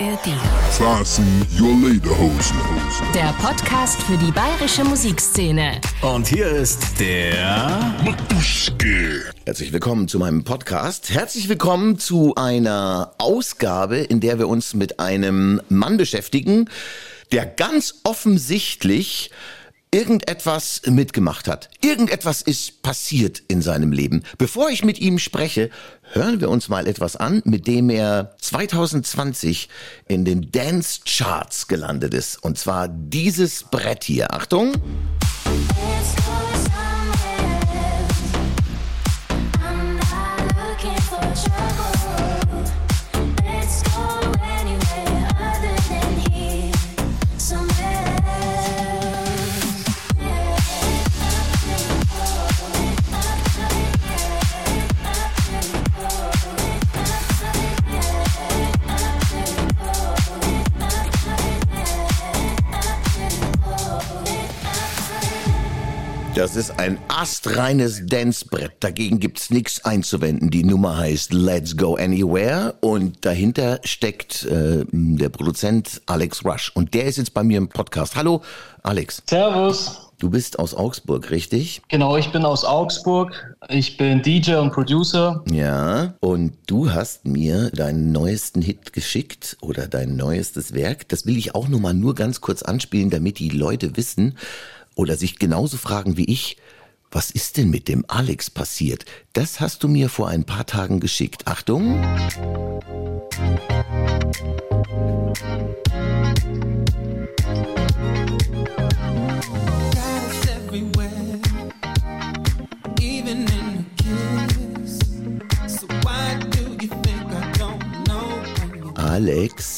ARD. Fasten your Lederhosen. Der Podcast für die bayerische Musikszene. Und hier ist der Matuschke. Herzlich willkommen zu meinem Podcast. Herzlich willkommen zu einer Ausgabe, in der wir uns mit einem Mann beschäftigen, der ganz offensichtlich irgendetwas mitgemacht hat. Irgendetwas ist passiert in seinem Leben. Bevor ich mit ihm spreche, hören wir uns mal etwas an, mit dem er 2020 in den Dance Charts gelandet ist. Und zwar dieses Brett hier. Achtung. Ist ein astreines Dancebrett. Dagegen gibt's nichts einzuwenden. Die Nummer heißt Let's Go Anywhere und dahinter steckt äh, der Produzent Alex Rush. Und der ist jetzt bei mir im Podcast. Hallo, Alex. Servus. Du bist aus Augsburg, richtig? Genau, ich bin aus Augsburg. Ich bin DJ und Producer. Ja. Und du hast mir deinen neuesten Hit geschickt oder dein neuestes Werk. Das will ich auch nur mal nur ganz kurz anspielen, damit die Leute wissen oder sich genauso fragen wie ich, was ist denn mit dem Alex passiert? Das hast du mir vor ein paar Tagen geschickt. Achtung. Alex,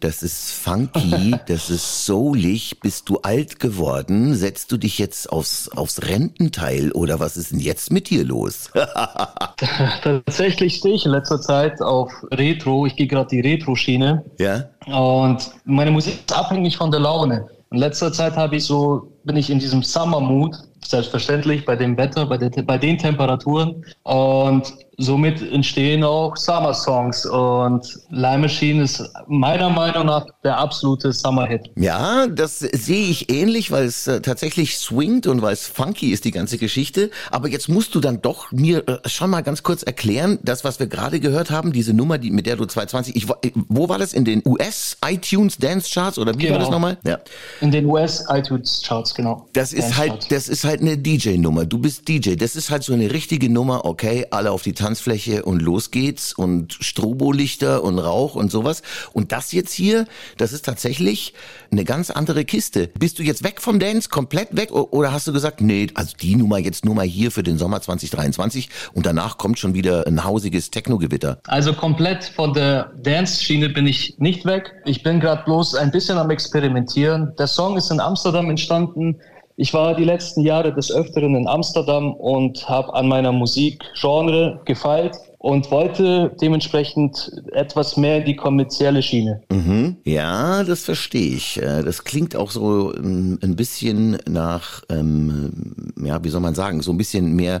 das ist funky, das ist soulig. Bist du alt geworden? Setzt du dich jetzt aufs, aufs Rententeil oder was ist denn jetzt mit dir los? Tatsächlich stehe ich in letzter Zeit auf Retro. Ich gehe gerade die Retro-Schiene. ja? Und meine Musik ist abhängig von der Laune. In letzter Zeit habe ich so, bin ich in diesem Summer-Mood, selbstverständlich bei dem Wetter, bei, der, bei den Temperaturen. Und somit entstehen auch Summer-Songs. Und Lime Machine ist meiner Meinung nach der absolute Summer-Hit. Ja, das sehe ich ähnlich, weil es äh, tatsächlich swingt und weil es funky ist, die ganze Geschichte. Aber jetzt musst du dann doch mir äh, schon mal ganz kurz erklären, das, was wir gerade gehört haben, diese Nummer, die, mit der du 220, ich, wo- äh, wo war das? In den US iTunes Dance Charts oder wie war Genau. das nochmal? Ja. In den US-iTunes-Charts, genau. Das ist Dance halt, Charts. das ist halt eine DJ-Nummer. Du bist DJ. Das ist halt so eine richtige Nummer. Okay, alle auf die Tanzfläche und los geht's und Strobolichter und Rauch und sowas. Und das jetzt hier, das ist tatsächlich eine ganz andere Kiste. Bist du jetzt weg vom Dance, komplett weg? Oder hast du gesagt, nee, also die Nummer jetzt nur mal hier für den Sommer 2023 und danach kommt schon wieder ein hausiges Techno-Gewitter? Also komplett von der Dance-Schiene bin ich nicht weg. Ich bin gerade bloß ein bisschen am Experimentieren. Der Song ist in Amsterdam entstanden. Ich war die letzten Jahre des Öfteren in Amsterdam und habe an meiner Musikgenre gefeilt und wollte dementsprechend etwas mehr in die kommerzielle Schiene. Mhm. Ja, das verstehe ich. Äh, Das klingt auch so ähm, ein bisschen nach, ähm, ja, wie soll man sagen, so ein bisschen mehr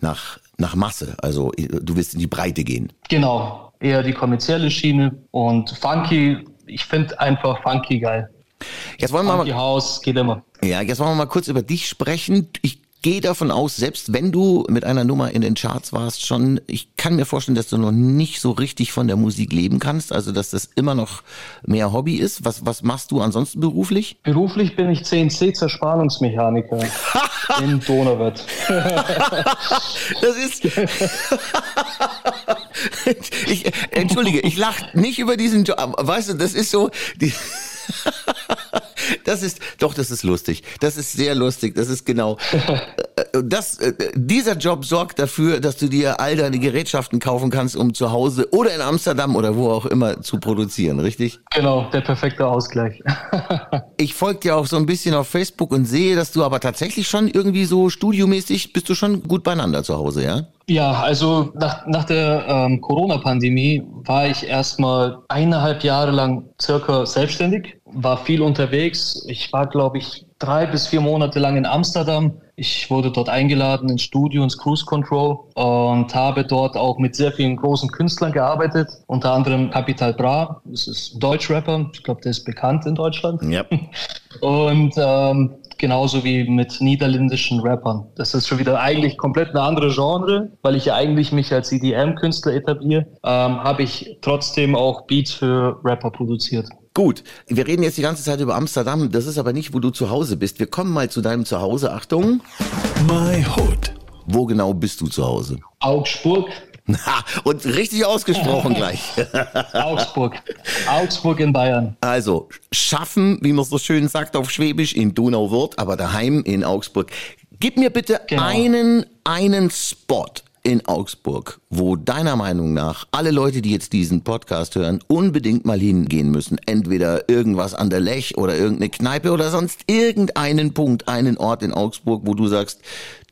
nach, nach Masse. Also äh, du willst in die Breite gehen. Genau, eher die kommerzielle Schiene und Funky. Ich finde einfach Funky geil. Jetzt wollen wir mal, House geht immer. ja, jetzt wollen wir mal kurz über dich sprechen. Ich gehe davon aus, selbst wenn du mit einer Nummer in den Charts warst, schon, ich kann mir vorstellen, dass du noch nicht so richtig von der Musik leben kannst, also dass das immer noch mehr Hobby ist. Was, was machst du ansonsten beruflich? Beruflich bin ich CNC-Zerspannungsmechaniker in Donauwörth. Das ist. ich, entschuldige, ich lache nicht über diesen Job. Weißt du, das ist so. Die das ist, doch, das ist lustig. Das ist sehr lustig. Das ist genau. äh, Das, äh, dieser Job sorgt dafür, dass du dir all deine Gerätschaften kaufen kannst, um zu Hause oder in Amsterdam oder wo auch immer zu produzieren, richtig? Genau, der perfekte Ausgleich. Ich folge dir auch so ein bisschen auf Facebook und sehe, dass du aber tatsächlich schon irgendwie so studiomäßig bist du schon gut beieinander zu Hause, ja? Ja, also nach, nach der ähm, Corona-Pandemie war ich erstmal eineinhalb Jahre lang circa selbstständig, war viel unterwegs. Ich war, glaube ich, drei bis vier Monate lang in Amsterdam, Ich wurde dort eingeladen ins Studio, ins Cruise Control und habe dort auch mit sehr vielen großen Künstlern gearbeitet, unter anderem Capital Bra, das ist ein Deutschrapper, ich glaube, der ist bekannt in Deutschland. Ja. Und ähm, genauso wie mit niederländischen Rappern. Das ist schon wieder eigentlich komplett eine andere Genre, weil ich ja eigentlich mich als EDM-Künstler etabliere, ähm, habe ich trotzdem auch Beats für Rapper produziert. Gut, wir reden jetzt die ganze Zeit über Amsterdam. Das ist aber nicht, wo du zu Hause bist. Wir kommen mal zu deinem Zuhause. Achtung, My Hood. wo genau bist du zu Hause? Augsburg, Und richtig ausgesprochen gleich. Augsburg, Augsburg in Bayern. Also, schaffen, wie man so schön sagt auf Schwäbisch, in Donauwörth, aber daheim in Augsburg. Gib mir bitte Genau. einen, einen Spot in Augsburg, wo deiner Meinung nach alle Leute, die jetzt diesen Podcast hören, unbedingt mal hingehen müssen. Entweder irgendwas an der Lech oder irgendeine Kneipe oder sonst irgendeinen Punkt, einen Ort in Augsburg, wo du sagst,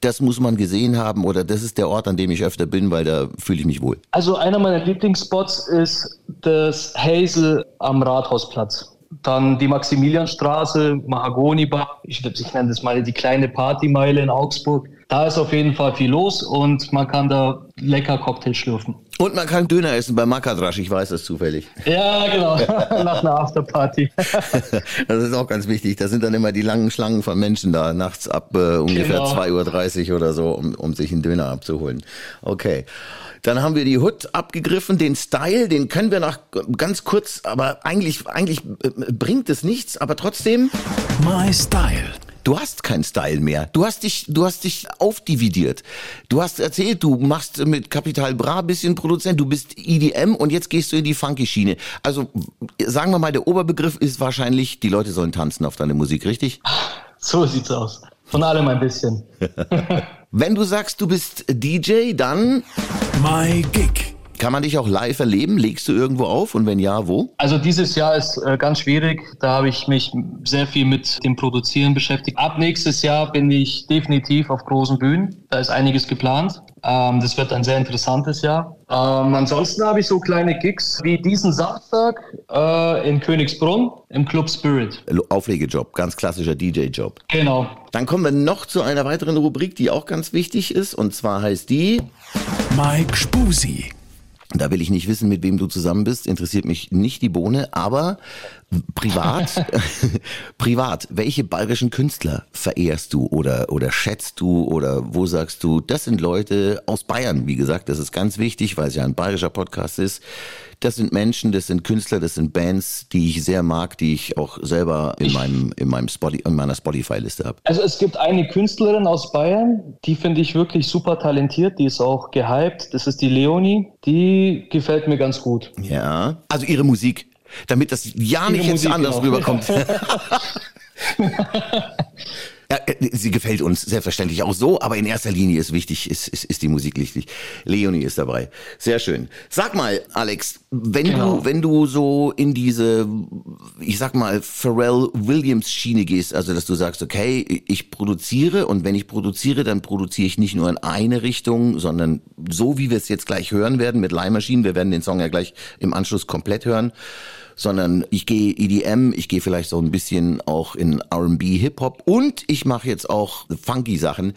das muss man gesehen haben oder das ist der Ort, an dem ich öfter bin, weil da fühle ich mich wohl. Also einer meiner Lieblingsspots ist das Hazel am Rathausplatz. Dann die Maximilianstraße, Mahagoni-Bar. Ich, ich nenne das mal die kleine Partymeile in Augsburg. Da ist auf jeden Fall viel los und man kann da lecker Cocktail schlürfen. Und man kann Döner essen bei Makadrasch, ich weiß das zufällig. Ja, genau. Nach einer Afterparty. Das ist auch ganz wichtig. Da sind dann immer die langen Schlangen von Menschen da, nachts ab äh, ungefähr Genau. 2.30 Uhr oder so, um, um sich einen Döner abzuholen. Okay. Dann haben wir die Hood abgegriffen, den Style, den können wir noch ganz kurz, aber eigentlich, eigentlich äh, bringt es nichts, aber trotzdem, My Style. Du hast keinen Style mehr. Du hast dich, du hast dich aufdividiert. Du hast erzählt, du machst mit Capital Bra bisschen Produzent, du bist EDM und jetzt gehst du in die Funky-Schiene. Also, sagen wir mal, der Oberbegriff ist wahrscheinlich, die Leute sollen tanzen auf deine Musik, richtig? So sieht's aus. Von allem ein bisschen. Wenn du sagst, du bist DJ, dann My Gig. Kann man dich auch live erleben. Legst du irgendwo auf und wenn ja, wo? Also dieses Jahr ist äh, ganz schwierig. Da habe ich mich sehr viel mit dem Produzieren beschäftigt. Ab nächstes Jahr bin ich definitiv auf großen Bühnen. Da ist einiges geplant. Ähm, das wird ein sehr interessantes Jahr. Ähm, ansonsten habe ich so kleine Gigs wie diesen Samstag äh, in Königsbrunn im Club Spirit. Auflegejob, ganz klassischer DJ-Job. Genau. Dann kommen wir noch zu einer weiteren Rubrik, die auch ganz wichtig ist. Und zwar heißt die, Mike Spusi. Da will ich nicht wissen, mit wem du zusammen bist, interessiert mich nicht die Bohne, aber privat, privat, welche bayerischen Künstler verehrst du oder, oder schätzt du oder wo sagst du, das sind Leute aus Bayern, wie gesagt, das ist ganz wichtig, weil es ja ein bayerischer Podcast ist. Das sind Menschen, das sind Künstler, das sind Bands, die ich sehr mag, die ich auch selber in meinem, in meinem Spotify, in meiner Spotify-Liste habe. Also es gibt eine Künstlerin aus Bayern, die finde ich wirklich super talentiert, die ist auch gehypt. Das ist die Leonie. Die gefällt mir ganz gut. Ja. Also ihre Musik. Damit das ja nicht jetzt anders rüberkommt. Ja, äh, sie gefällt uns selbstverständlich auch so, aber in erster Linie ist wichtig, ist, ist, ist die Musik wichtig. Leonie ist dabei. Sehr schön. Sag mal, Alex, wenn Genau. du, wenn du so in diese, ich sag mal, Pharrell Williams Schiene gehst, also dass du sagst, okay, ich produziere und wenn ich produziere, dann produziere ich nicht nur in eine Richtung, sondern so wie wir es jetzt gleich hören werden mit Leihmaschinen, wir werden den Song ja gleich im Anschluss komplett hören, sondern ich gehe EDM, ich gehe vielleicht so ein bisschen auch in R&B, Hip-Hop und ich mache jetzt auch funky Sachen.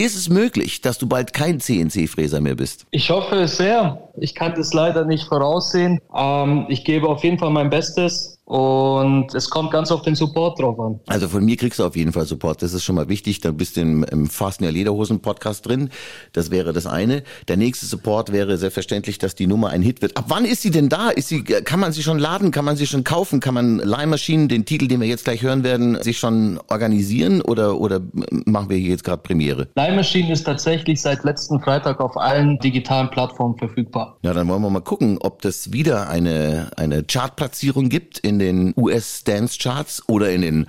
Ist es möglich, dass du bald kein CNC-Fräser mehr bist? Ich hoffe es sehr. Ich kann das leider nicht voraussehen. Ähm, ich gebe auf jeden Fall mein Bestes und es kommt ganz auf den Support drauf an. Also von mir kriegst du auf jeden Fall Support. Das ist schon mal wichtig. Dann bist du im, im Fastner Lederhosen Podcast drin. Das wäre das eine. Der nächste Support wäre selbstverständlich, dass die Nummer ein Hit wird. Ab wann ist sie denn da? Ist sie, kann man sie schon laden? Kann man sie schon kaufen? Kann man Leihmaschinen, den Titel, den wir jetzt gleich hören werden, sich schon organisieren oder, oder machen wir hier jetzt gerade Premiere? Time Machine ist tatsächlich seit letzten Freitag auf allen digitalen Plattformen verfügbar. Ja, dann wollen wir mal gucken, ob das wieder eine, eine Chartplatzierung gibt in den US Dance Charts oder in den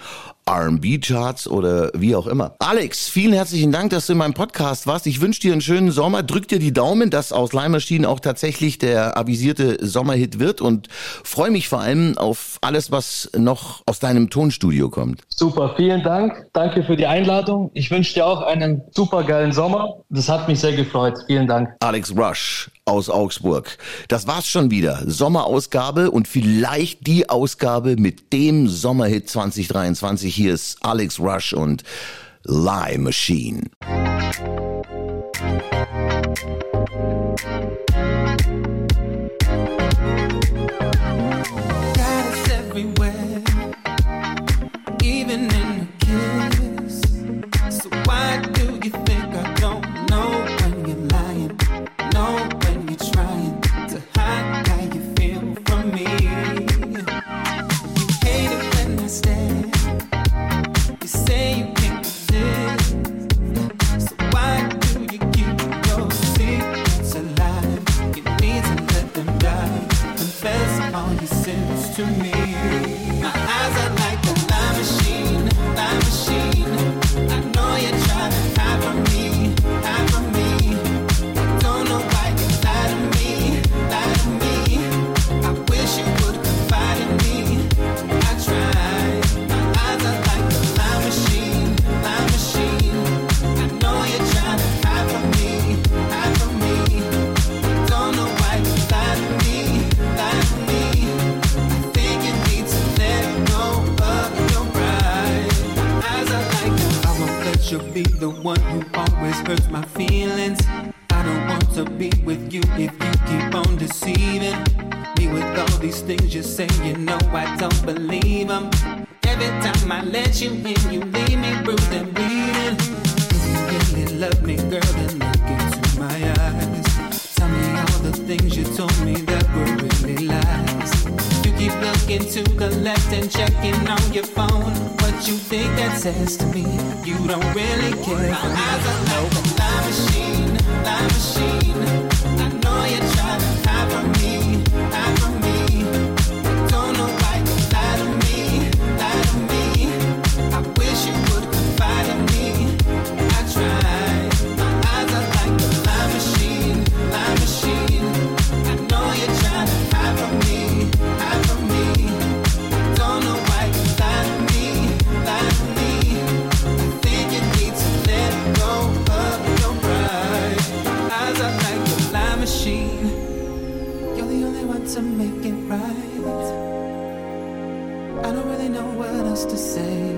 R&B Charts oder wie auch immer. Alex, vielen herzlichen Dank, dass du in meinem Podcast warst. Ich wünsche dir einen schönen Sommer. Drück dir die Daumen, dass aus Leihmaschinen auch tatsächlich der avisierte Sommerhit wird und freue mich vor allem auf alles, was noch aus deinem Tonstudio kommt. Super, vielen Dank. Danke für die Einladung. Ich wünsche dir auch einen super geilen Sommer. Das hat mich sehr gefreut. Vielen Dank. Alex Rush aus Augsburg. Das war's schon wieder. Sommerausgabe und vielleicht die Ausgabe mit dem Sommerhit 2023. Hier ist Alex Rush und Lie Machine. I don't believe them. Every time I let you in, you leave me bruised and bleeding. You really love me, girl, then look into my eyes. Tell me all the things you told me that were really lies. You keep looking to the left and checking on your phone. What you think that says to me? You don't really care. My eyes are like a lie machine, lie machine. I know you're trying like a machine. You're the only one to make it right. I don't really know what else to say.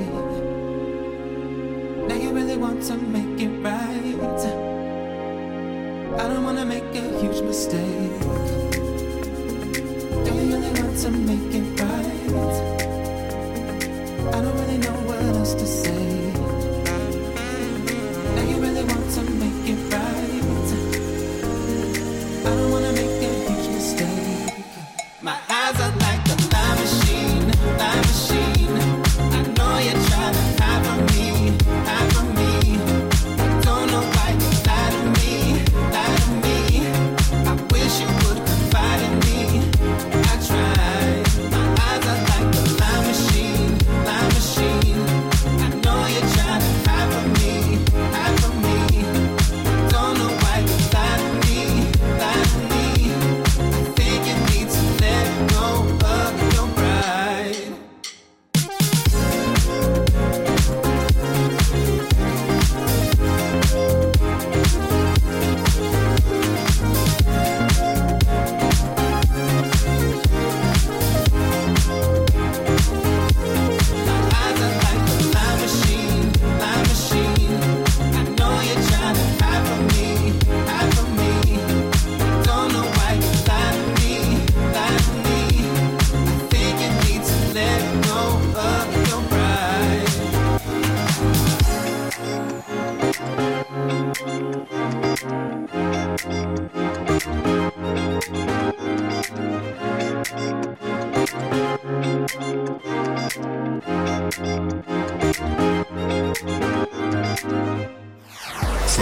Now you really want to make it right. I don't wanna make a huge mistake. You're to make it right. I don't really know what else to say.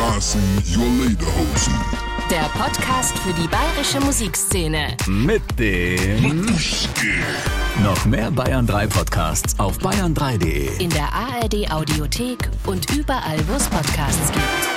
Carson, your Lederhosen. Der Podcast für die bayerische Musikszene. Mit dem. Noch mehr Bayern 3 Podcasts auf bayern3.de. In der ARD Audiothek und überall, wo es Podcasts gibt.